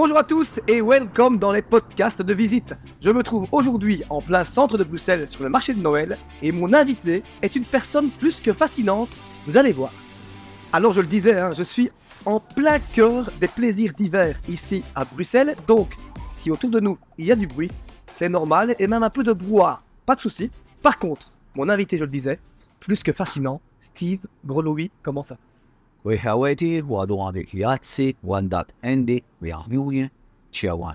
Bonjour à tous et welcome dans les podcasts de visite. Je me trouve aujourd'hui en plein centre de Bruxelles sur le marché de Noël et mon invité est une personne plus que fascinante, vous allez voir. Alors je le disais, hein, je suis en plein cœur des plaisirs d'hiver ici à Bruxelles, donc si autour de nous il y a du bruit, c'est normal et même un peu de brouhaha, pas de souci. Par contre, mon invité, je le disais, plus que fascinant, Steve Grolowi, comment ça Wadouande Yatsi, Wandat-Ende, Wiarmouyen, Chiawan.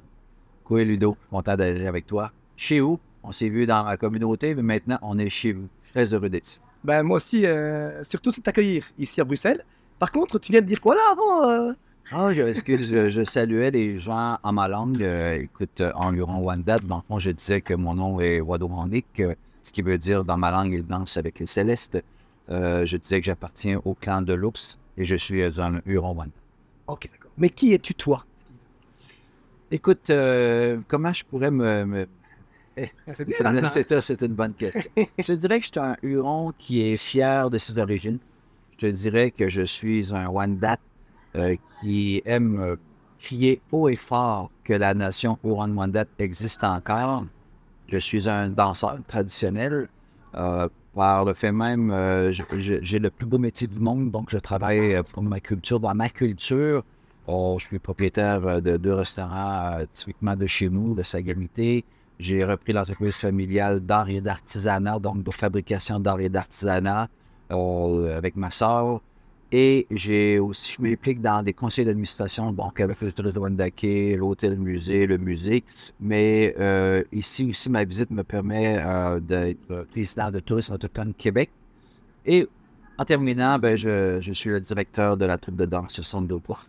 Quoi, Ludo, content d'être avec toi. Chez vous, on s'est vu dans ma communauté, mais maintenant, on est chez vous. Très heureux d'être ici. Ben moi aussi, euh, surtout c'est t'accueillir ici à Bruxelles. Par contre, tu viens de dire quoi là avant euh? Ah, je, excuse, je, je saluais les gens en ma langue. euh, écoute, euh, en Huron Wandat, dans le fond, je disais que mon nom est Wadouandik, euh, ce qui veut dire dans ma langue, il danse avec les célestes. Je disais que j'appartiens au clan de l'Ours et je suis euh, un Huron Wandat. Ok, d'accord. Mais qui es-tu toi? Steve Écoute, euh, comment je pourrais me. ça, c'est une bonne question. je te dirais que je suis un Huron qui est fier de ses origines. Je te dirais que je suis un Wendat euh, qui aime euh, crier haut et fort que la nation Huron-Wendat existe encore. Je suis un danseur traditionnel. Par le fait même, euh, j'ai le plus beau métier du monde, donc je travaille euh, pour ma culture. Dans ma culture, Oh, je suis propriétaire euh, de deux restaurants typiquement de chez nous, de Sagamité. J'ai repris l'entreprise familiale d'art et d'artisanat, donc de fabrication d'art et d'artisanat avec ma soeur. Et j'ai aussi, je m'implique dans des conseils d'administration, bon, le Festival de Wendake, l'hôtel-musée, le musée. Mais euh, ici aussi, ma visite me permet euh, d'être président de Tourisme Autochtone Québec. Et en terminant, ben, je, je suis le directeur de la troupe de danse sur Son Poids.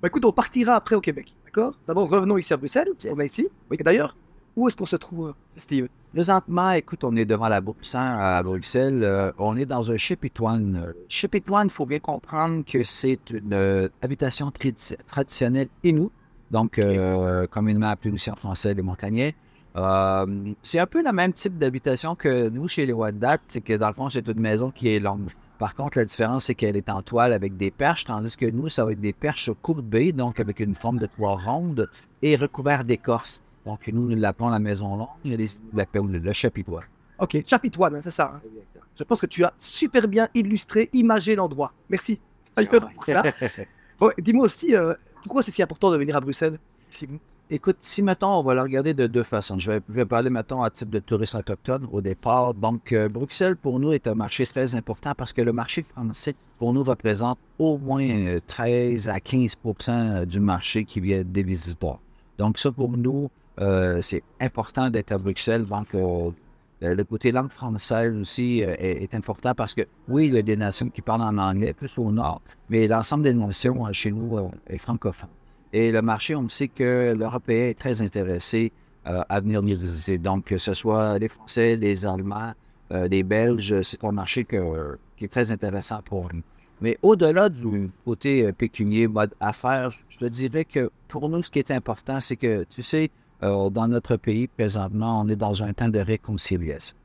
Bah écoute, on partira après au Québec, d'accord? D'abord, revenons ici à Bruxelles, on est ici. Oui. Et d'ailleurs, où est-ce qu'on se trouve, Steve? Présentement, écoute, on est devant la bourse hein, à Bruxelles. Euh, on est dans un. Euh, Chépitoine, il faut bien comprendre que c'est une euh, habitation tradi- traditionnelle inou, donc euh, communément appelée aussi en français les montagnais. Euh, c'est un peu le même type d'habitation que nous chez les Wadat, c'est que dans le fond, c'est une maison qui est longue. Par contre, la différence, c'est qu'elle est en toile avec des perches, tandis que nous, ça va être des perches courbées, donc avec une forme de toit ronde et recouvert d'écorce. Donc, nous, nous l'appelons la maison longue, et les l'appellent le chapitois. Ok, chapitoine, hein, c'est ça. hein. Je pense que tu as super bien illustré, imagé l'endroit. Merci. D'ailleurs, pour ça. Bon, dis-moi aussi, euh, pourquoi c'est si important de venir à Bruxelles? Écoute, si, mettons, on va le regarder de deux façons. Je vais, je vais parler, mettons, à type de tourisme autochtone au départ. Donc, euh, Bruxelles, pour nous, est un marché très important parce que le marché français, pour nous, représente au moins euh, 13 à 15% du marché qui vient des visiteurs. Donc, ça, pour nous, euh, c'est important d'être à Bruxelles. Donc, euh, le côté langue française aussi euh, est, important parce que, oui, il y a des nations qui parlent en anglais, plus au nord, mais l'ensemble des nations euh, chez nous euh, est francophone. Et le marché, on sait que l'Européen est très intéressé euh, à venir nous visiter. Donc, que ce soit les Français, les Allemands, euh, les Belges, c'est un marché qui est très intéressant pour nous. Mais au-delà du côté euh, pécunier, mode affaires, je te dirais que pour nous, ce qui est important, c'est que, tu sais, euh, dans notre pays, présentement, on est dans un temps de réconciliation.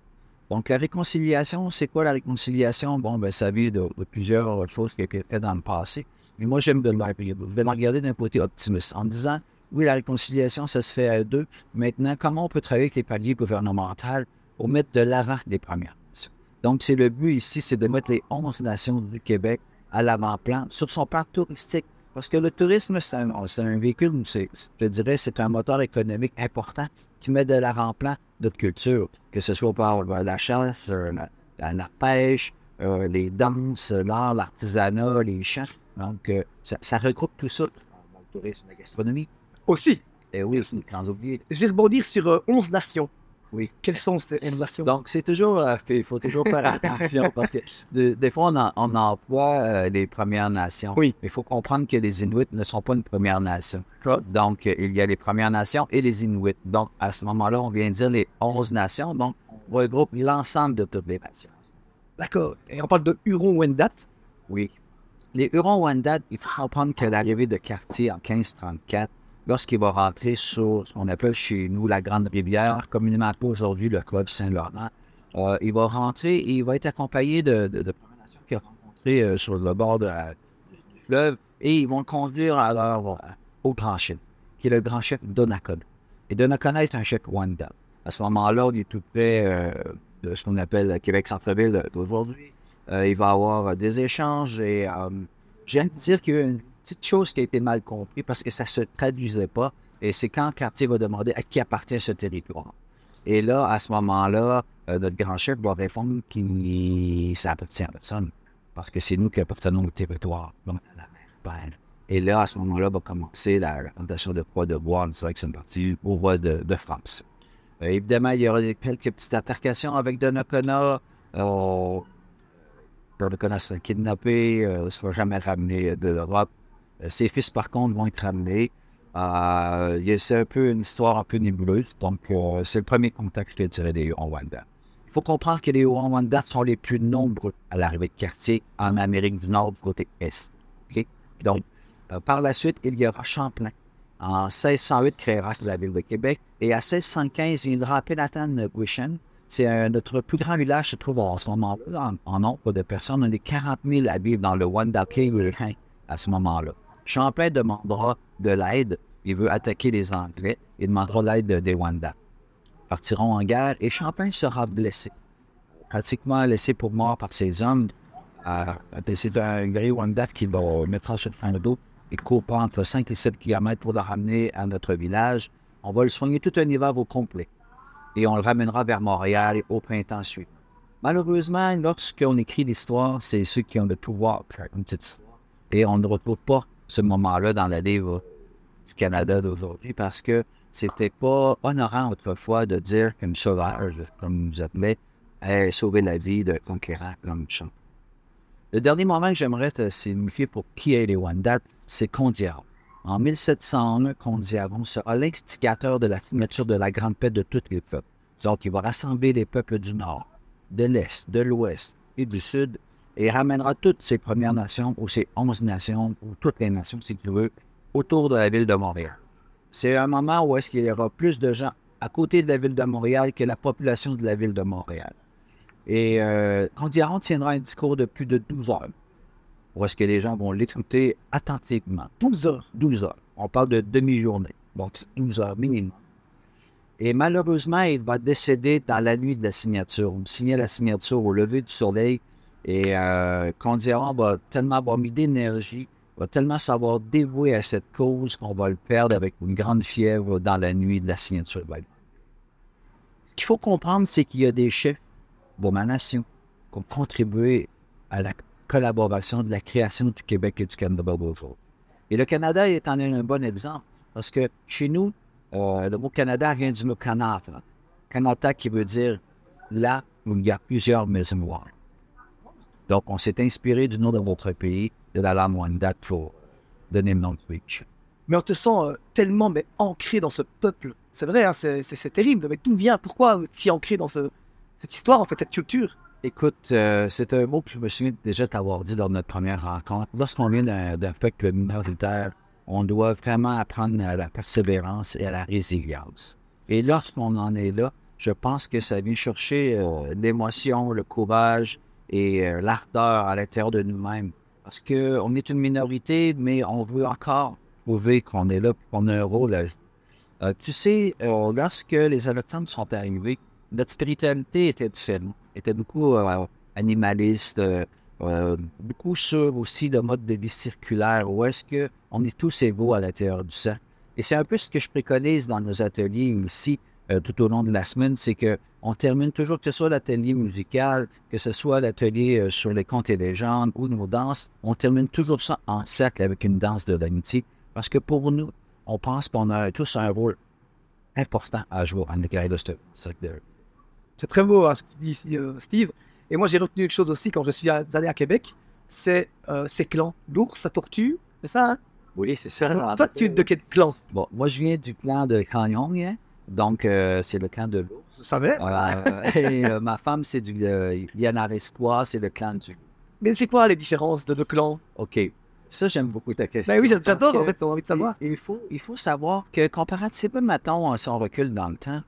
Donc, la réconciliation, c'est quoi la réconciliation? Bon, ben, ça vient de, de plusieurs choses qui faites dans le passé. Mais moi, j'aime le je vais le regarder d'un côté optimiste en disant, oui, la réconciliation, ça se fait à deux. Maintenant, comment on peut travailler avec les paliers gouvernementaux pour mettre de l'avant les Premières Nations? Donc, c'est le but ici, c'est de mettre les 11 nations du Québec à l'avant-plan sur son plan touristique. Parce que le tourisme, c'est un, un véhicule, je dirais, c'est un moteur économique important qui met de l'avant-plan notre culture, que ce soit par euh, la chasse, euh, la, la- la pêche, euh, les danses, l'art, l'artisanat, les chants. Donc, euh, ça, ça regroupe tout ça dans le tourisme, la gastronomie. Aussi, Et oui, c'est sans oublier. je vais rebondir sur euh, 11 nations. Oui. Quelles sont ces 11 nations Donc, c'est toujours, euh, il faut toujours faire attention parce que de- des fois, on, en- on emploie euh, les Premières Nations. Oui. Il faut comprendre que les Inuits ne sont pas une Première Nation. Donc, euh, il y a les Premières Nations et les Inuits. Donc, à ce moment-là, on vient dire les 11 nations. Donc, on regroupe l'ensemble de toutes les nations. D'accord. Et on parle de Huron-Wendat? Oui. Les Hurons-Wendat, il faut comprendre que l'arrivée de Cartier en 1534, lorsqu'il va rentrer sur ce qu'on appelle chez nous la Grande Rivière, communément appelée aujourd'hui le Club Saint-Laurent, euh, il va rentrer et il va être accompagné de, de, de qu'il a rencontrées euh, sur le bord de du, fleuve et ils vont le conduire à leur, euh, au Grand Chine, qui est le grand chef Donnacona. Et Donnacona est un chef Wanda. À ce moment-là, on est tout près euh, de ce qu'on appelle Québec-Centreville d'aujourd'hui. Euh, il va avoir des échanges et euh, j'aime dire qu'il y a une petite chose qui a été mal comprise parce que ça ne se traduisait pas. Et c'est quand le quartier va demander à qui appartient ce territoire. Et là, à ce moment-là, notre grand chef va répondre qu'il ça appartient à personne. Parce que c'est nous qui appartenons au territoire, Et là, à ce moment-là, va commencer la, plantation de poids de bois en que une partie au roi de, France. évidemment, il y aura quelques petites altercations avec Donnacona. Euh, Donnacona sera kidnappé, euh, ne sera jamais ramené de l'Europe. Euh, ses fils, par contre, vont être ramenés. Euh, c'est un peu une histoire un peu nébuleuse. Donc, euh, c'est le premier contact que je tiré des Rwanda. Il faut comprendre que les Rwanda sont les plus nombreux à l'arrivée de quartier en Amérique du Nord du côté Est. Donc, par la suite, il y aura Champlain. En 1608, créera la ville de Québec. Et à 1615, il viendra à Penatan Guishan. C'est notre plus grand village, se trouve en ce moment-là, en, nombre de personnes. On est 40 000 à vivre dans le Wandake à ce moment-là. Champlain demandera de l'aide. Il veut attaquer les Anglais. Il demandera l'aide des Wanda. Partiront en guerre et Champlain sera blessé. Pratiquement laissé pour mort par ses hommes. Euh, c'est un gris Wanda qui va mettre sur le fond de dos et court entre 5 et 7 km pour le ramener à notre village. On va le soigner tout un hiver au complet. Et on le ramènera vers Montréal au printemps suivant. Malheureusement, lorsqu'on écrit l'histoire, c'est ceux qui ont le pouvoir faire une. Et on ne retrouve pas ce moment-là dans la livre du Canada d'aujourd'hui parce que c'était pas honorant autrefois de dire qu'un sauvage, comme vous appelez, ait sauvé la vie d'un conquérant comme ça. Le dernier moment que j'aimerais te signifier pour qui est les Wendat, c'est Condiaron. En 1701, Condiaron sera l'instigateur de la signature de la Grande Paix de tous les peuples. Donc, il va rassembler les peuples du Nord, de l'Est, de l'Ouest et du Sud et ramènera toutes ces Premières Nations ou ces onze nations, ou toutes les nations, si tu veux, autour de la ville de Montréal. C'est un moment où est-ce qu'il y aura plus de gens à côté de la ville de Montréal que la population de la ville de Montréal. Et euh, Condiaron tiendra un discours de plus de 12 heures, où est-ce que les gens vont l'écouter attentivement. 12 heures? 12 heures. On parle de demi-journée. Donc, 12 heures minimum. Et malheureusement, il va décéder dans la nuit de la signature. On signait la signature au lever du soleil et euh, Condiaron va tellement avoir mis d'énergie, va tellement savoir dévouer à cette cause qu'on va le perdre avec une grande fièvre dans la nuit de la signature de Ce qu'il faut comprendre, c'est qu'il y a des chefs de ma nation qui ont contribué à la collaboration de la création du Québec et du Canada aujourd'hui. Et le Canada est en un bon exemple parce que chez nous, euh, le mot Canada vient du mot Canada. Canada qui veut dire là où il y a plusieurs maisons donc, on s'est inspiré du nom de votre pays, de la langue Wanda, pour donner le nom de Twitch. Mais on te sent euh, tellement mais, ancré dans ce peuple. C'est vrai, hein, c'est terrible. Mais d'où vient Pourquoi si ancré dans ce, cette histoire, en fait, cette culture? Écoute, euh, c'est un mot que je me souviens déjà t'avoir dit lors de notre première rencontre. Lorsqu'on vient d'un peuple minoritaire, on doit vraiment apprendre à la persévérance et à la résilience. Et lorsqu'on en est là, je pense que ça vient chercher euh, l'émotion, le courage, et euh, l'ardeur à l'intérieur de nous-mêmes. Parce qu'on est une minorité, mais on veut encore prouver qu'on est là, qu'on a un rôle. Euh, tu sais, euh, lorsque les Autochtones sont arrivés, notre spiritualité était différente, était beaucoup animaliste, beaucoup sur aussi le mode de vie circulaire, où est-ce qu'on est tous égaux à l'intérieur du cercle. Et c'est un peu ce que je préconise dans nos ateliers ici, euh, tout au long de la semaine, c'est qu'on termine toujours, que ce soit l'atelier musical, que ce soit l'atelier euh, sur les contes et légendes ou nos danses, on termine toujours ça en cercle avec une danse de l'amitié. Parce que pour nous, on pense qu'on a tous un rôle important à jouer en éclairage de ce cercle C'est très beau hein, ce que tu dis ici, euh, Steve. Et moi, j'ai retenu une chose aussi quand je suis allé à Québec, c'est ces clans. L'ours, la tortue, c'est ça, hein? Oui, c'est ça. Toi, tu es de quel clan? Bon, moi, je viens du clan de Canyon, hein? Donc, euh, c'est le clan de l'ours. Vous savez? et euh, ma femme, c'est du euh, c'est le clan du. Mais c'est quoi les différences de deux clans? OK. Ça, j'aime beaucoup ta question. Ben oui, j'adore, en fait, envie de savoir. Il, faut, il faut savoir que, comparativement, mettons, si on recule dans le temps,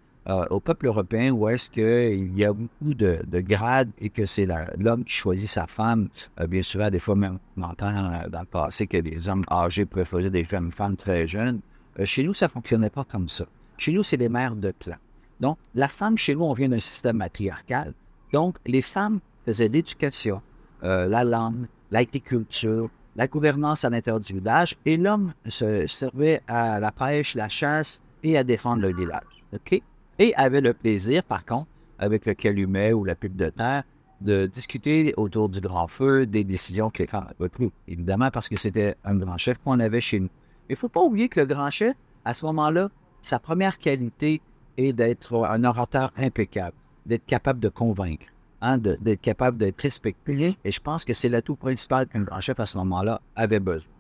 au peuple européen, où est-ce qu'il y a beaucoup de, grades et que c'est l'homme qui choisit sa femme, bien souvent, des fois même, on entend dans le passé que des hommes âgés préféraient des femmes, femmes très jeunes. Euh, chez nous, ça ne fonctionnait pas comme ça. Chez nous, c'est les mères de clan. Donc, la femme, chez nous, on vient d'un système matriarcal. Donc, les femmes faisaient l'éducation, euh, la langue, l'agriculture, la gouvernance à l'intérieur du village, et l'homme se servait à la pêche, la chasse et à défendre le village. OK? Et avait le plaisir, par contre, avec le calumet ou la pipe de terre, de discuter autour du grand feu des décisions que les femmes avaient prises. Évidemment, parce que c'était un grand chef qu'on avait chez nous. Il ne faut pas oublier que le grand chef, à ce moment-là, sa première qualité est d'être un orateur impeccable, d'être capable de convaincre, hein, d'être capable d'être respecté. Et je pense que c'est l'atout principal qu'un grand chef à ce moment-là avait besoin.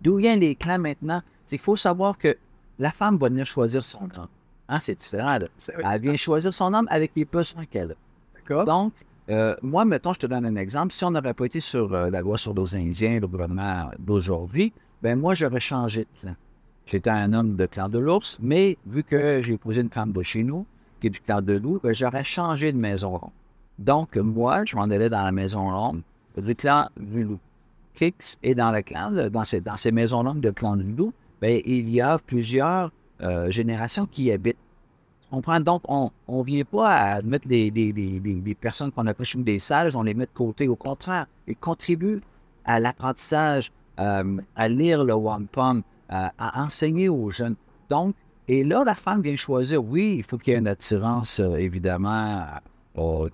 D'où viennent les clans maintenant? C'est qu'il faut savoir que la femme va venir choisir son homme. Hein, c'est différent. Elle vient choisir son homme avec les besoins qu'elle a. D'accord. Donc, euh, moi, mettons, je te donne un exemple. Si on n'aurait pas été sur euh, la loi sur les Indiens, le gouvernement d'aujourd'hui, ben moi, j'aurais changé de clan. J'étais un homme de clan de l'ours, mais vu que j'ai épousé une femme de chez nous, qui est du clan de loup, ben, j'aurais changé de maison ronde. Donc, moi, je m'en allais dans la maison ronde du clan du loup. Et dans le clan, dans ces, dans ces maisons rondes de clan du loup, ben, il y a plusieurs euh, générations qui y habitent. On prend donc, on ne vient pas à mettre les, les, personnes qu'on appelle chez des sages, on les met de côté. Au contraire, ils contribuent à l'apprentissage, euh, à lire le wampum, à, à enseigner aux jeunes. Donc, et là, la femme vient choisir, oui, il faut qu'il y ait une attirance, euh, évidemment,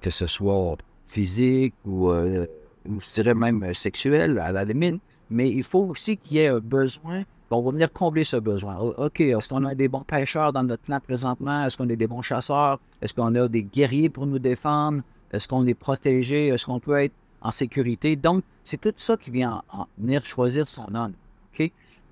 que ce soit physique ou, euh, je dirais même sexuelle, à la limite, mais il faut aussi qu'il y ait un besoin on va venir combler ce besoin. OK, est-ce qu'on a des bons pêcheurs dans notre clan présentement? Est-ce qu'on a des bons chasseurs? Est-ce qu'on a des guerriers pour nous défendre? Est-ce qu'on est protégé? Est-ce qu'on peut être en sécurité? Donc, c'est tout ça qui vient venir choisir son homme. OK?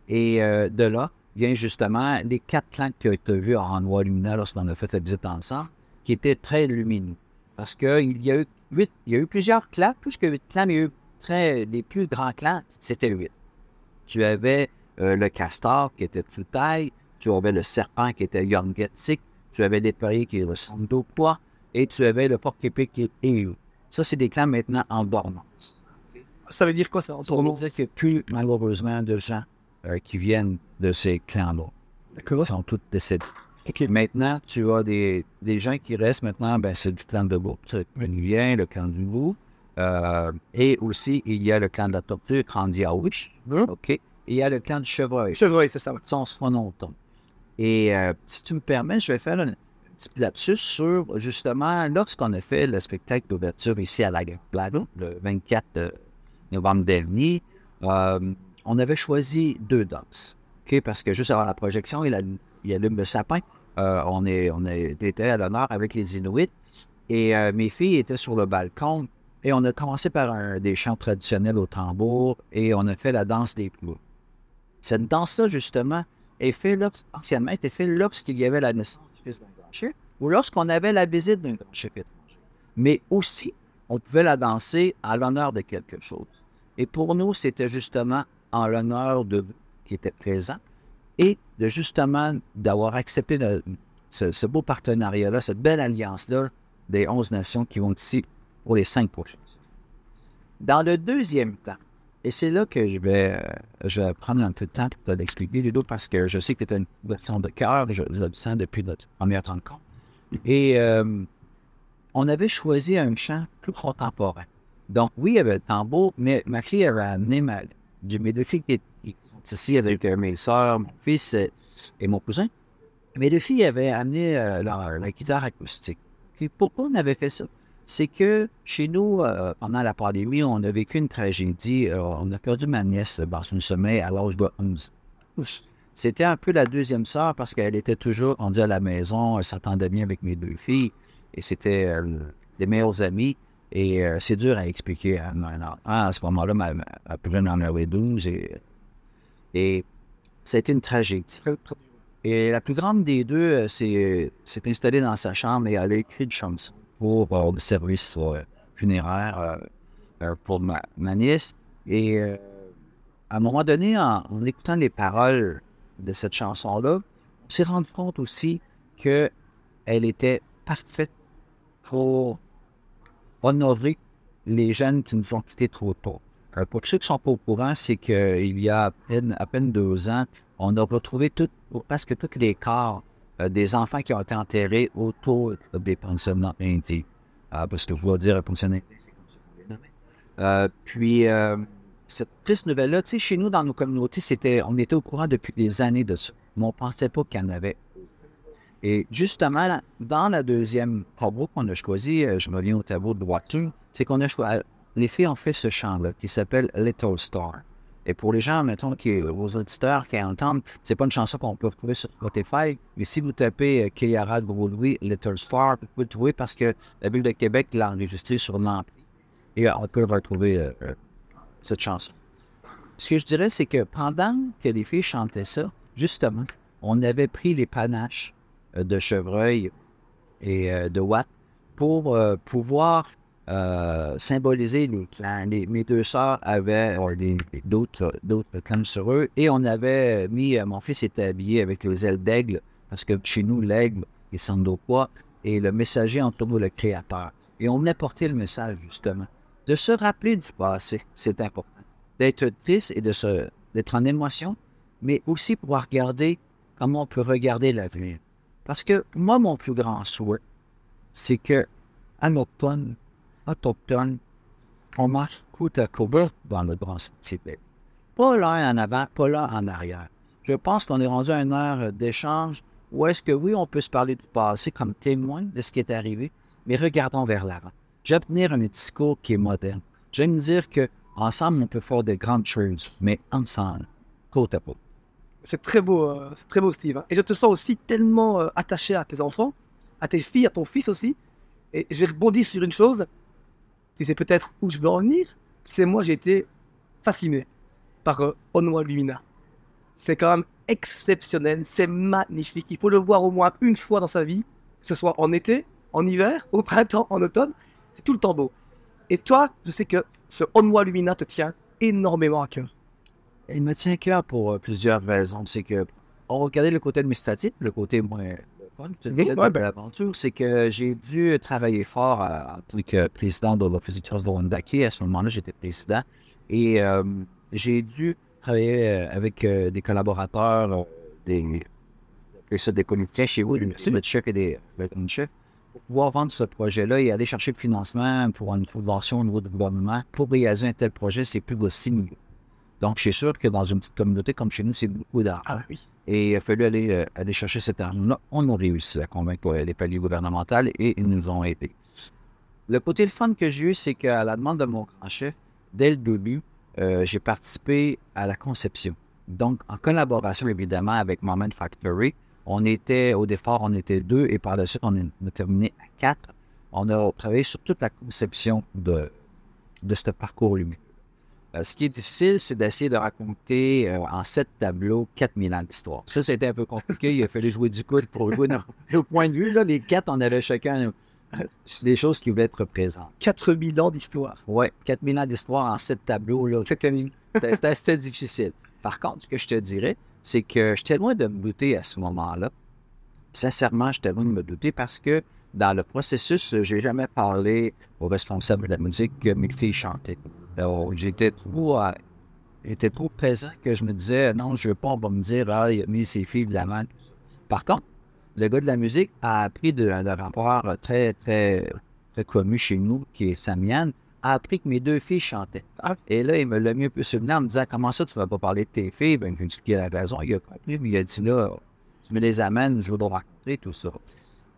Et euh, de là vient justement les quatre clans que tu as vus en noir lumineux lorsqu'on a fait la visite ensemble, qui étaient très lumineux. Parce qu'il y a eu huit, il y a eu plusieurs clans, plus que huit clans, mais il y a eu très, les plus grands clans, c'était huit. Tu avais euh, le castor qui était tout taille, tu avais le serpent qui était Yorgetic, tu avais des perriers qui ressemblent au poids, et tu avais le porc-épée qui est Ça, c'est des clans maintenant en dormance. Ça veut dire quoi, ça, en Ça veut dire qu'il n'y a plus, malheureusement, de gens euh, qui viennent de ces clans-là. D'accord. Ils sont tous décédés. Maintenant, tu as des, des, gens qui restent maintenant, ben, c'est du clan de. Le vient, le clan du loup. Euh, et aussi, il y a le clan de la tortue, clan d'Yawish. Hum. OK il y a le clan du chevreuil. Chevreuil, c'est ça. Son longtemps. Et euh, si tu me permets, je vais faire un petit lapsus sur justement lorsqu'on a fait le spectacle d'ouverture ici à la Place le 24 euh, novembre dernier. Euh, on avait choisi deux danses. parce que juste avant la projection, il, a, il allume le sapin. on, est, on était à l'honneur avec les Inuits. Et mes filles étaient sur le balcon. Et on a commencé par des chants traditionnels au tambour et on a fait la danse des ploucs. Cette danse-là, justement, est faite anciennement, était faite lorsqu'il y avait la naissance du fils d'un ou lorsqu'on avait la visite d'un grand chef. Mais aussi, on pouvait la danser à l'honneur de quelque chose. Et pour nous, c'était justement en l'honneur de vous qui étaient présents et de justement d'avoir accepté ce, beau partenariat-là, cette belle alliance-là des 11 nations qui vont ici pour les cinq prochaines. Dans le deuxième temps, et c'est là que je vais, euh, je vais prendre un peu de temps pour te l'expliquer, Ludo, parce que je sais que tu es une version de cœur, je, je, le sens depuis notre première rencontre. Et euh, on avait choisi un chant plus contemporain. Donc, oui, il y avait le tambour, mais ma fille avait amené ma, mes deux filles qui, sont ici avec euh, mes soeurs, mon fils et mon cousin. Mes deux filles avaient amené la guitare acoustique. Pourquoi on avait fait ça? c'est que chez nous, euh, pendant la pandémie, on a vécu une tragédie. Euh, on a perdu ma nièce dans son sommeil à l'âge de 11. C'était un peu la deuxième sœur parce qu'elle était toujours, on dit, à la maison, elle s'entendait bien avec mes deux filles et c'était euh, les meilleurs amis. Et c'est dur à expliquer à un enfant. À ce moment-là, ma, ma plus jeune en avait 12 et, et ça a été une tragédie. Et la plus grande des deux s'est installée dans sa chambre et elle a écrit une chanson pour euh, le service euh, funéraire euh, pour ma, nièce. Et à un moment donné, en, écoutant les paroles de cette chanson-là, on s'est rendu compte aussi qu'elle était parfaite pour honorer les jeunes qui nous ont quittés trop tôt. pour ceux qui ne sont pas au courant, c'est qu'il y a à peine, deux ans, on a retrouvé presque tous les corps euh, des enfants qui ont été enterrés autour des pensionnats indiens. Euh, parce que dois dire nomme. Euh, puis, cette triste nouvelle-là, tu sais, chez nous, dans nos communautés, on était au courant depuis des années de ça, mais on ne pensait pas qu'il y en avait. Et justement, dans la deuxième tableau qu'on a choisi, je me reviens au tableau de droiture, c'est qu'on a choisi, les filles ont fait ce chant-là qui s'appelle Little Star. Et pour les gens, mettons, qui, vos auditeurs qui entendent, c'est pas une chanson qu'on peut retrouver sur Spotify, mais si vous tapez euh, Gros Louis, Little Star, vous pouvez le trouver parce que la Ville de Québec l'a enregistré sur l'ampli. Et on peut retrouver euh, euh, cette chanson. Ce que je dirais, c'est que pendant que les filles chantaient ça, justement, on avait pris les panaches euh, de chevreuil et de Watt pour pouvoir euh, symboliser les clans. mes deux sœurs avaient euh, d'autres, clans sur eux et on avait mis, euh, mon fils était habillé avec les ailes d'aigle parce que chez nous, l'aigle est Sandopois et le messager nous le créateur. Et on a porté le message justement de se rappeler du passé, c'est important. D'être triste et d'être en émotion, mais aussi pouvoir regarder comment on peut regarder l'avenir. Parce que moi, mon plus grand souhait, c'est que automne, autochtones, on marche côte à côte dans le Grand Tibet. Pas là en avant, pas là en arrière. Je pense qu'on est rendu à une heure d'échange où est-ce que oui, on peut se parler du passé comme témoin de ce qui est arrivé, mais regardons vers l'avant. J'aime tenir un discours qui est moderne. J'aime dire que ensemble, on peut faire de grandes choses, mais ensemble, côte à côte. C'est très beau, euh, très beau, Steve. Hein. Et je te sens aussi tellement euh, attaché à tes enfants, à tes filles, à ton fils aussi. Et je vais rebondir sur une chose tu sais peut-être où je veux en venir, c'est moi j'ai été fasciné par euh, Onwa Lumina. C'est quand même exceptionnel, c'est magnifique. Il faut le voir au moins une fois dans sa vie, que ce soit en été, en hiver, au printemps, en automne. C'est tout le temps beau. Et toi, je sais que ce Onwa Lumina te tient énormément à cœur. Il me tient à cœur pour euh, plusieurs raisons. C'est que on regardait le côté administratif, le côté moins de ben. l'aventure, c'est que j'ai dû travailler fort en tant que président de l'Office du de Wandaki. À ce moment-là, j'étais président. Et euh, j'ai dû travailler euh, avec euh, des collaborateurs, des, des politiciens chez vous, des chefs et des chefs, pour pouvoir vendre ce projet-là et aller chercher le financement pour une subvention au niveau du gouvernement. Pour réaliser un tel projet, c'est plus de 6 millions. Donc, je suis sûr que dans une petite communauté comme chez nous, c'est beaucoup d'argent. Ah, oui. Et il a fallu aller, euh, aller chercher cet argent-là. On a réussi à convaincre euh, les paliers gouvernementaux et ils nous ont aidés. Le côté le fun que j'ai eu, c'est qu'à la demande de mon grand chef, dès le début, euh, j'ai participé à la conception. Donc, en collaboration évidemment avec Moment Factory, on était, au départ, on était deux et par la suite, on a terminé à quatre. On a travaillé sur toute la conception de, de ce parcours lumineux. Euh, ce qui est difficile, c'est d'essayer de raconter euh, en sept tableaux 4000 ans d'histoire. Ça, c'était un peu compliqué. Il a fallu jouer du coude pour jouer nos, point de vue. Là, les quatre, on avait chacun c'est des choses qui voulaient être présentes. 4000 ans d'histoire. Oui, 4000 ans d'histoire en sept tableaux. Là. C'était difficile. Par contre, ce que je te dirais, c'est que j'étais loin de me douter à ce moment-là. Sincèrement, j'étais loin de me douter parce que dans le processus, j'ai jamais parlé aux responsables de la musique que mes filles chantaient. J'étais trop, euh, j'étais trop présent que je me disais, non, je veux pas, on va me dire, ah, il a mis ses filles de la main. Par contre, le gars de la musique a appris de, un rapport très, très, très connu chez nous, qui est Samian, a appris que mes deux filles chantaient. Ah. Et là, il me l'a mis un peu souvenir en me disant Comment ça, tu ne vas pas parler de tes filles Ben, je lui ai dit qu'il a raison? Il a compris, mais il a dit Là, tu me les amènes, je veux te raconter tout ça.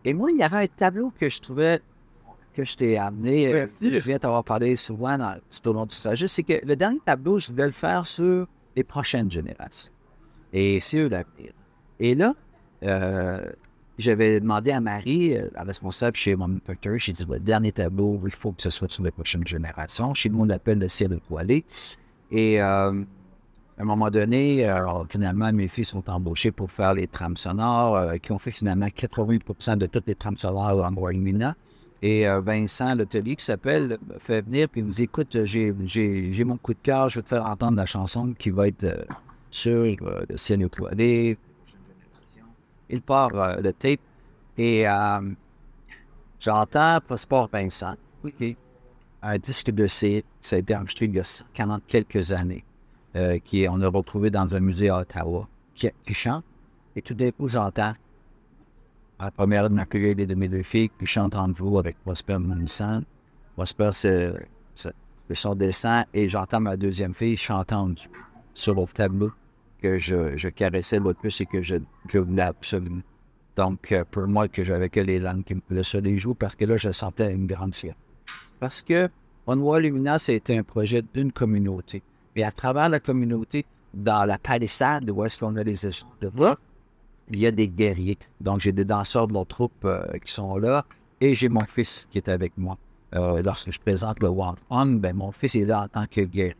Et moi, il y avait un tableau que je trouvais que je t'ai amené. Euh, Merci. Je viens t'avoir parlé souvent dans, tout au long du trajet. C'est que le dernier tableau, je voulais le faire sur les prochaines générations. Et sur l'avenir. Et là, euh, j'avais demandé à Marie, euh, la responsable chez Mom Factory, j'ai dit, le dernier tableau, il faut que ce soit sur les prochaines générations. Chez nous, on l'appelle le ciel étoilé. Et à un moment donné, finalement, mes filles sont embauchées pour faire les trames sonores, qui ont fait finalement 80 de toutes les trames sonores en Royaume-Uni. Et euh, Vincent l'hôtelier qui s'appelle fait venir puis il me dit Écoute, j'ai mon coup de cœur, je vais te faire entendre la chanson qui va être euh, sur euh, le ciel étoilé. Il part le tape et j'entends Passeport Vincent. Un disque de C, ça a été enregistré il y a 40 quelques années, qui on a retrouvé dans un musée à Ottawa. qui, qui chante. Et tout d'un coup, j'entends la première de ma et de mes deux filles qui chantent en vous avec Prosper Manson. Prosper, c'est son descend et j'entends ma deuxième fille chantant sur le tableau que je, je caressais le plus et que je, je voulais absolument. Donc, euh, pour moi, que j'avais que les langues qui me plaisaient sur les joues, parce que là, je sentais une grande fierté. Parce que World Lumina, c'était un projet d'une communauté. Et à travers la communauté, dans la palissade où est-ce qu'on a les échanges de là, il y a des guerriers. Donc, j'ai des danseurs de nos troupes euh, qui sont là et j'ai mon fils qui est avec moi. Euh, lorsque je présente le One On, ben, mon fils est là en tant que guerrier.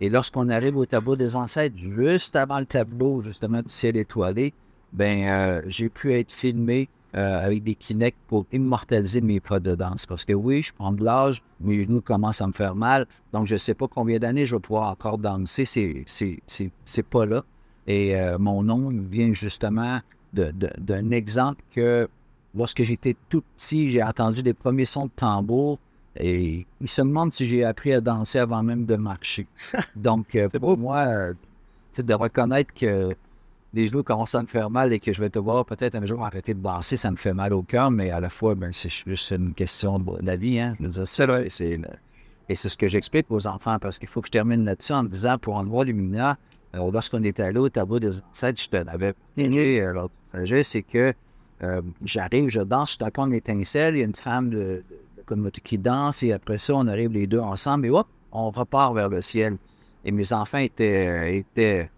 Et lorsqu'on arrive au tableau des ancêtres, juste avant le tableau, justement, du ciel étoilé, ben, euh, j'ai pu être filmé avec des Kinect pour immortaliser mes pas de danse. Parce que oui, je prends de l'âge, mes genoux commencent à me faire mal. Donc, je ne sais pas combien d'années je vais pouvoir encore danser. C'est pas là. Et euh, mon nom vient justement d'un exemple que lorsque j'étais tout petit, j'ai entendu les premiers sons de tambour et il se demande si j'ai appris à danser avant même de marcher. Donc, euh, pour moi, euh, de reconnaître que les genoux commencent à me faire mal et que je vais te voir peut-être un jour arrêter de danser, ça me fait mal au cœur, mais à la fois, ben, c'est juste une question de la vie. Hein? c'est vrai. Et c'est ce que j'explique aux enfants parce qu'il faut que je termine là-dessus en me disant pour en voir Lumina, alors, lorsqu'on était allé au tableau des ancêtres, je te l'avais parlé euh, l'autre projet, c'est que euh, j'arrive, je danse, je un étincelle, il y a une femme de, communauté qui danse, et après ça, on arrive les deux ensemble, et hop, on repart vers le ciel. Et mes enfants étaient, euh, étaient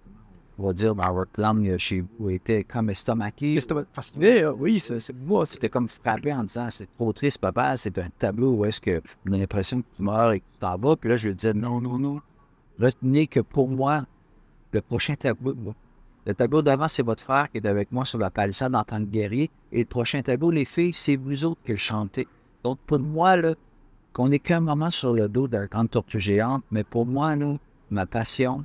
on va dire, dans votre langue chez vous, étaient comme estomaqués. Fascinés, oui, c'est moi. C'était comme frappé en disant, c'est trop triste, papa, c'est un tableau où est-ce que on a l'impression que tu meurs et que tu t'en vas. Puis là, je lui disais, non, non, non. Retenez que pour moi, le prochain tableau. Le tableau d'avant, c'est votre frère qui est avec moi sur la palissade en tant que guerrier. Et le prochain tableau, les filles, c'est vous autres qui le chantez. Donc, pour moi, là, qu'on n'est qu'un moment sur le dos d'un grande tortue géante, mais pour moi, là, ma passion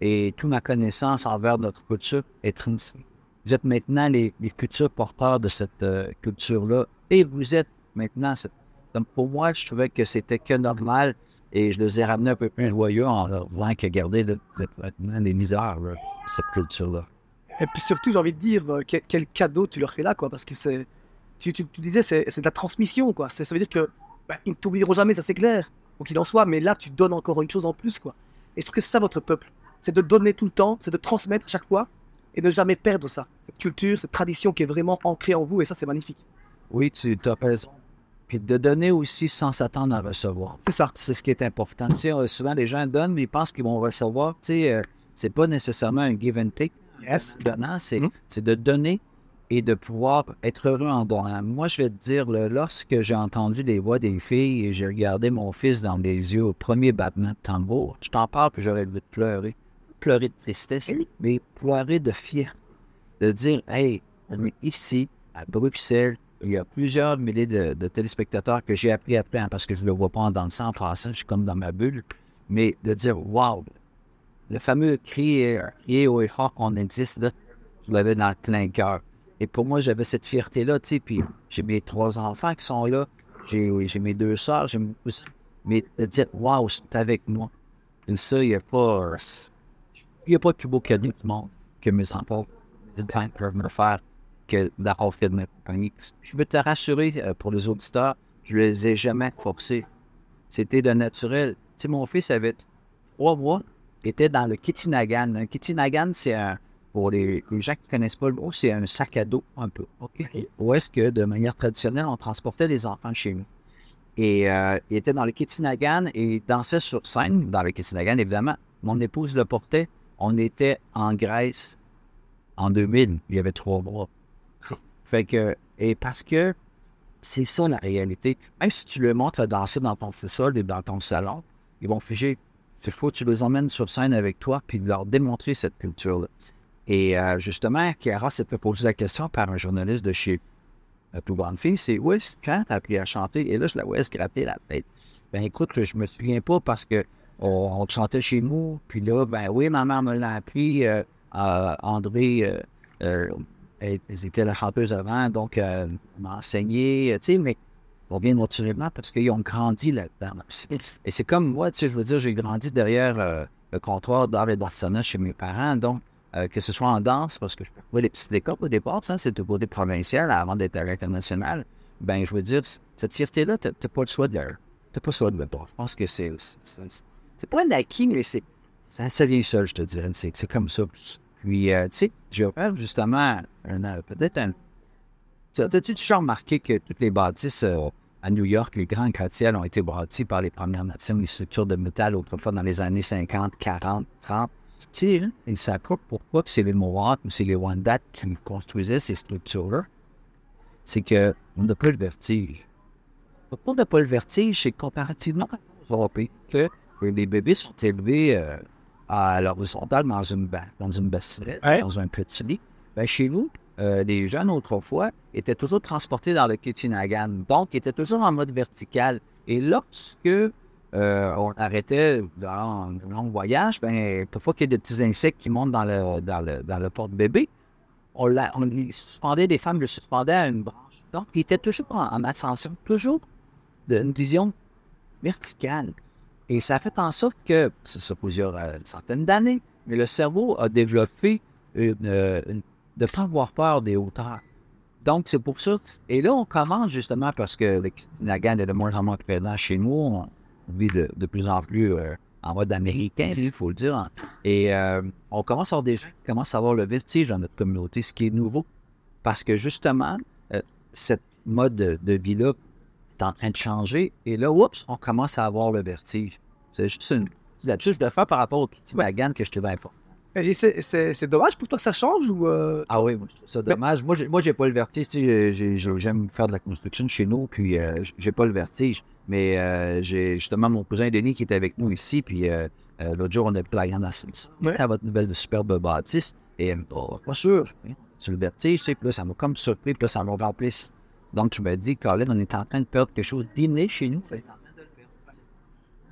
et toute ma connaissance envers notre culture est ici. Vous êtes maintenant les, futurs porteurs de cette euh, culture-là et vous êtes maintenant. Donc, pour moi, je trouvais que c'était que normal et je les ai ramenés un peu plus joyeux en leur disant que garder le, les misères, cette culture-là. Et puis surtout, j'ai envie de dire, euh, quel, cadeau tu leur fais là, quoi, parce que c'est, tu, tu, disais, c'est, de la transmission, quoi. Ça veut dire que bah, ils ne t'oublieront jamais, ça c'est clair, ou qu'il en soit, mais là, tu donnes encore une chose en plus, quoi. Et je trouve que c'est ça votre peuple, c'est de donner tout le temps, c'est de transmettre à chaque fois, et de jamais perdre ça, cette culture, cette tradition qui est vraiment ancrée en vous, et ça c'est magnifique. Oui, tu as raison. Puis de donner aussi sans s'attendre à recevoir. C'est ça. C'est ce qui est important. Tu sais, euh, souvent, les gens donnent, mais ils pensent qu'ils vont recevoir. Tu sais, euh, c'est pas nécessairement un give and take. Yes. Donnant, c'est mm-hmm. de donner et de pouvoir être heureux en donnant. Moi, je vais te dire, lorsque j'ai entendu les voix des filles et j'ai regardé mon fils dans les yeux au premier battement de tambour, je t'en parle que j'aurais voulu pleurer. Pleurer de tristesse, mais pleurer de fierté. De dire, hey, on est ici, à Bruxelles, il y a plusieurs milliers de, téléspectateurs que j'ai appris à plein parce que je ne le vois pas en dansant, en français, je suis comme dans ma bulle. Mais de dire, wow, le fameux cri, crier au effort qu'on existe, là, je l'avais dans le plein cœur. Et pour moi, j'avais cette fierté-là, tu sais, puis j'ai mes trois enfants qui sont là, j'ai mes deux sœurs, j'ai mais de dire, wow, c'est avec moi. Et ça, il n'y a pas, a pas de plus beau cadeau du monde que mes enfants peuvent me faire que d'avoir fait de ma compagnie. Je veux te rassurer euh, pour les auditeurs, je ne les ai jamais forcés. C'était de naturel. Tu sais, mon fils avait trois mois, était dans le Kitinagan. Un Kitinagan, c'est un, pour les, gens qui ne connaissent pas le mot, c'est un sac à dos un peu. Où est-ce que, de manière traditionnelle, on transportait les enfants chez nous. Et euh, il était dans le Kitinagan et il dansait sur scène, dans le Kitinagan, évidemment. Mon épouse le portait. On était en Grèce en 2000. Il y avait trois mois. Fait que, et parce que c'est ça la réalité. Même si tu le montres à danser dans ton sous-sol et dans ton salon, ils vont figer. C'est faux, tu les emmènes sur scène avec toi puis leur démontrer cette culture-là. Et euh, justement, Chiara s'est fait poser la question par un journaliste de chez La plus grande fille, c'est où est-ce quand t'as appris à chanter? Et là, je la voyais se gratter la tête. Ben écoute, je me souviens pas parce que on, chantait chez nous, puis là, ben oui, ma mère me l'a appris, euh, André, euh, elles étaient la chanteuse avant, donc euh, m'a enseigné, tu sais, mais ça vient naturellement parce qu'ils ont grandi là-dedans. Et c'est comme moi, tu sais, je veux dire, j'ai grandi derrière euh, le comptoir d'art et d'artisanat chez mes parents, donc euh, que ce soit en danse, parce que je trouvais les petites écoles au départ, ça, c'était au côté provincial avant d'être à l'international. Ben, je veux dire, cette fierté-là, tu n'as pas le choix de T'as pas le choix de Je pense que c'est. C'est pas un acquis, mais c'est. Ça, ça vient seul, je te dirais. C'est comme ça. Puis, euh, tu sais, je vais faire justement un, peut-être un. As-tu déjà remarqué que toutes les bâtisses euh, à New York, les grands gratte-ciels ont été bâtis par les Premières Nations, les structures de métal autrefois dans les années 50, 40, 30. Tu sais, ils savent pas pourquoi c'est les Mohawks ou c'est les Wendat qui construisaient ces structures-là? C'est qu'on n'a pas le vertige. Pourquoi on n'a pas le vertige, c'est comparativement Européens que les bébés sont élevés euh, à l'horizontale dans une, dans une bassine, dans un petit lit. Ben, chez nous, euh, les jeunes autrefois étaient toujours transportés dans le Kitinagan, donc ils étaient toujours en mode vertical. Et lorsque euh, on arrêtait dans un long voyage, ben, parfois qu'il y a des petits insectes qui montent dans le, dans le, dans le porte-bébé, on, on les suspendait, des femmes le suspendaient à une branche. Donc, ils étaient toujours en, en ascension, toujours d'une vision verticale. Et ça fait en sorte que, ça plusieurs euh, centaines d'années, mais le cerveau a développé une, une de ne pas avoir peur des hauteurs. Donc, c'est pour ça. Et là, on commence justement parce que le Kitinagan est de moins en moins présent chez nous. On vit de, plus en plus euh, en mode américain, il faut le dire. Hein. Et euh, on commence à avoir des gens qui commencent à avoir le vertige dans notre communauté, ce qui est nouveau. Parce que justement, euh, cette mode de, vie-là est en train de changer. Et là, oups, on commence à avoir le vertige. C'est juste une petite de faire par rapport au Kitinagan que je te vais informer. Et c'est dommage pour toi que ça change ou euh? Ah oui, ça dommage. Moi, j'ai, moi, j'ai pas le vertige. Tu sais, j'aime faire de la construction chez nous, puis euh, j'ai pas le vertige. Mais euh, j'ai justement mon cousin Denis qui est avec nous ici, puis l'autre jour, on la grande assise. Ouais. à votre nouvelle superbe bâtisse. Et oh, pas sûr, sur le vertige, tu sais, puis là, ça m'a comme surpris, puis là, ça m'a rempli. Donc, tu me dis, Colin, on est en train de perdre quelque chose d'inné chez nous.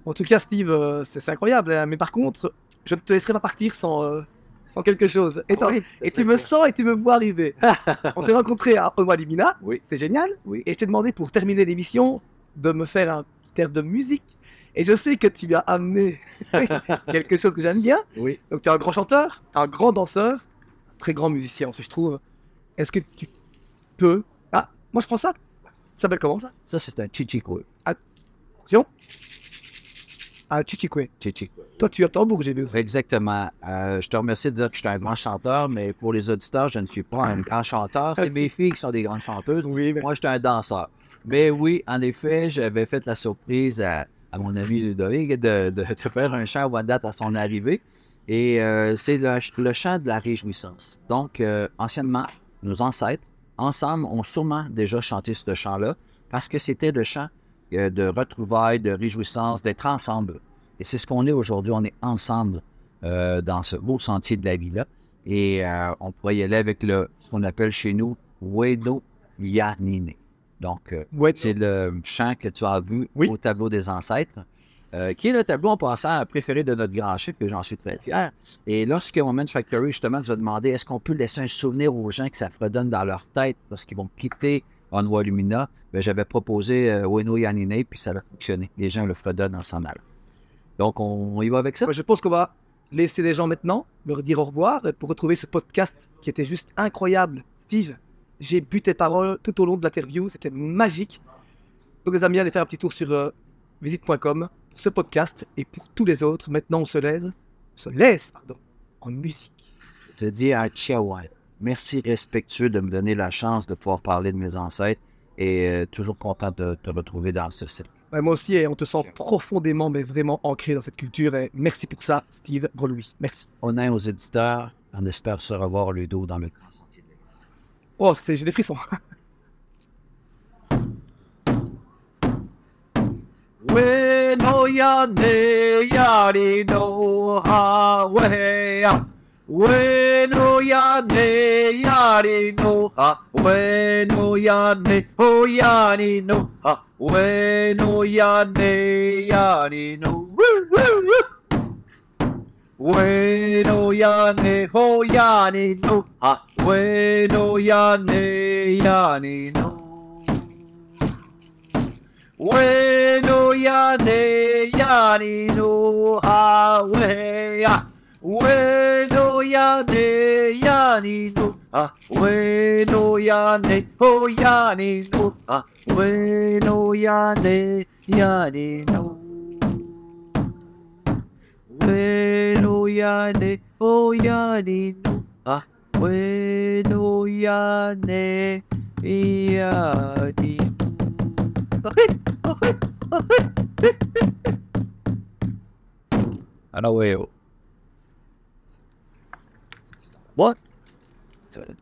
En tout cas, Steve, c'est incroyable. Hein. Mais par contre, je ne te laisserai pas partir sans, euh, sans quelque chose. Et, et tu me sens et tu me vois arriver. On s'est rencontrés à Onoa Limina, oui. c'est génial. Oui. Et je t'ai demandé pour terminer l'émission de me faire un petit air de musique. Et je sais que tu as amené quelque chose que j'aime bien. Oui. Donc tu es un grand chanteur, un grand danseur, un très grand musicien aussi je trouve. Est-ce que tu peux... Ah, moi je prends ça. Ça s'appelle comment ça? Ça c'est un chichico. Attention. Ah, Chichikwe. Chichikwe. Toi, tu as tambour, j'ai vu aussi. Exactement. Euh, je te remercie de dire que je suis un grand chanteur, mais pour les auditeurs, je ne suis pas un grand chanteur. C'est mes filles qui sont des grandes chanteuses. Oui, Moi, je suis un danseur. Mais oui, en effet, j'avais fait la surprise à, mon ami Ludovic de, de, faire un chant à date à son arrivée. Et euh, c'est le, chant de la réjouissance. Donc, euh, anciennement, nos ancêtres, ensemble, ont sûrement déjà chanté ce chant-là parce que c'était le chant euh, de retrouvailles, de réjouissance, d'être ensemble. Et c'est ce qu'on est aujourd'hui. On est ensemble euh, dans ce beau sentier de la vie-là. Et euh, on pourrait y aller avec le, ce qu'on appelle chez nous Wedo Yanine. Donc, c'est le chant que tu as vu au tableau des ancêtres, qui est le tableau en passant préféré de notre grand chef, que j'en suis très fier. Et lorsque Moment Factory, justement, nous a demandé est-ce qu'on peut laisser un souvenir aux gens que ça fredonne dans leur tête lorsqu'ils vont quitter Onwa Lumina, ben, j'avais proposé euh, Weno Yanine, puis ça a fonctionné. Les gens le fredonnent en s'en allant. Donc, on, y va avec ça? je pense qu'on va laisser les gens maintenant, leur dire au revoir pour retrouver ce podcast qui était juste incroyable. Steve, j'ai bu tes paroles tout au long de l'interview, c'était magique. Donc, les amis, allez faire un petit tour sur euh, visite.com pour ce podcast et pour tous les autres. Maintenant, on se laisse, se laisse pardon, en musique. Je te dis un ciao. Merci respectueux de me donner la chance de pouvoir parler de mes ancêtres et euh, toujours content de te retrouver dans ce site. moi aussi, et on te sent profondément, mais vraiment ancré dans cette culture. Et merci pour ça, Steve Grelouis. Merci. On est aux éditeurs. On espère se revoir le dos dans le grand sentier. Oh, j'ai des frissons. We no ya ne ya ri no ha. We no ya ne ho ya ni no ha. We no ya ne ya ni no. Woo woo woo. We no ya ne ho ya ni no ha. We no ya ne ya ni no. We no ya ne ya ni no ha we ya. We ya ne ya ni no ha. We no ya ne ho ya ni no ha. We no ya ne ya ni no. We no ya ne ho ya ni no ha. We no ya ne ya ni no. انا ويو وات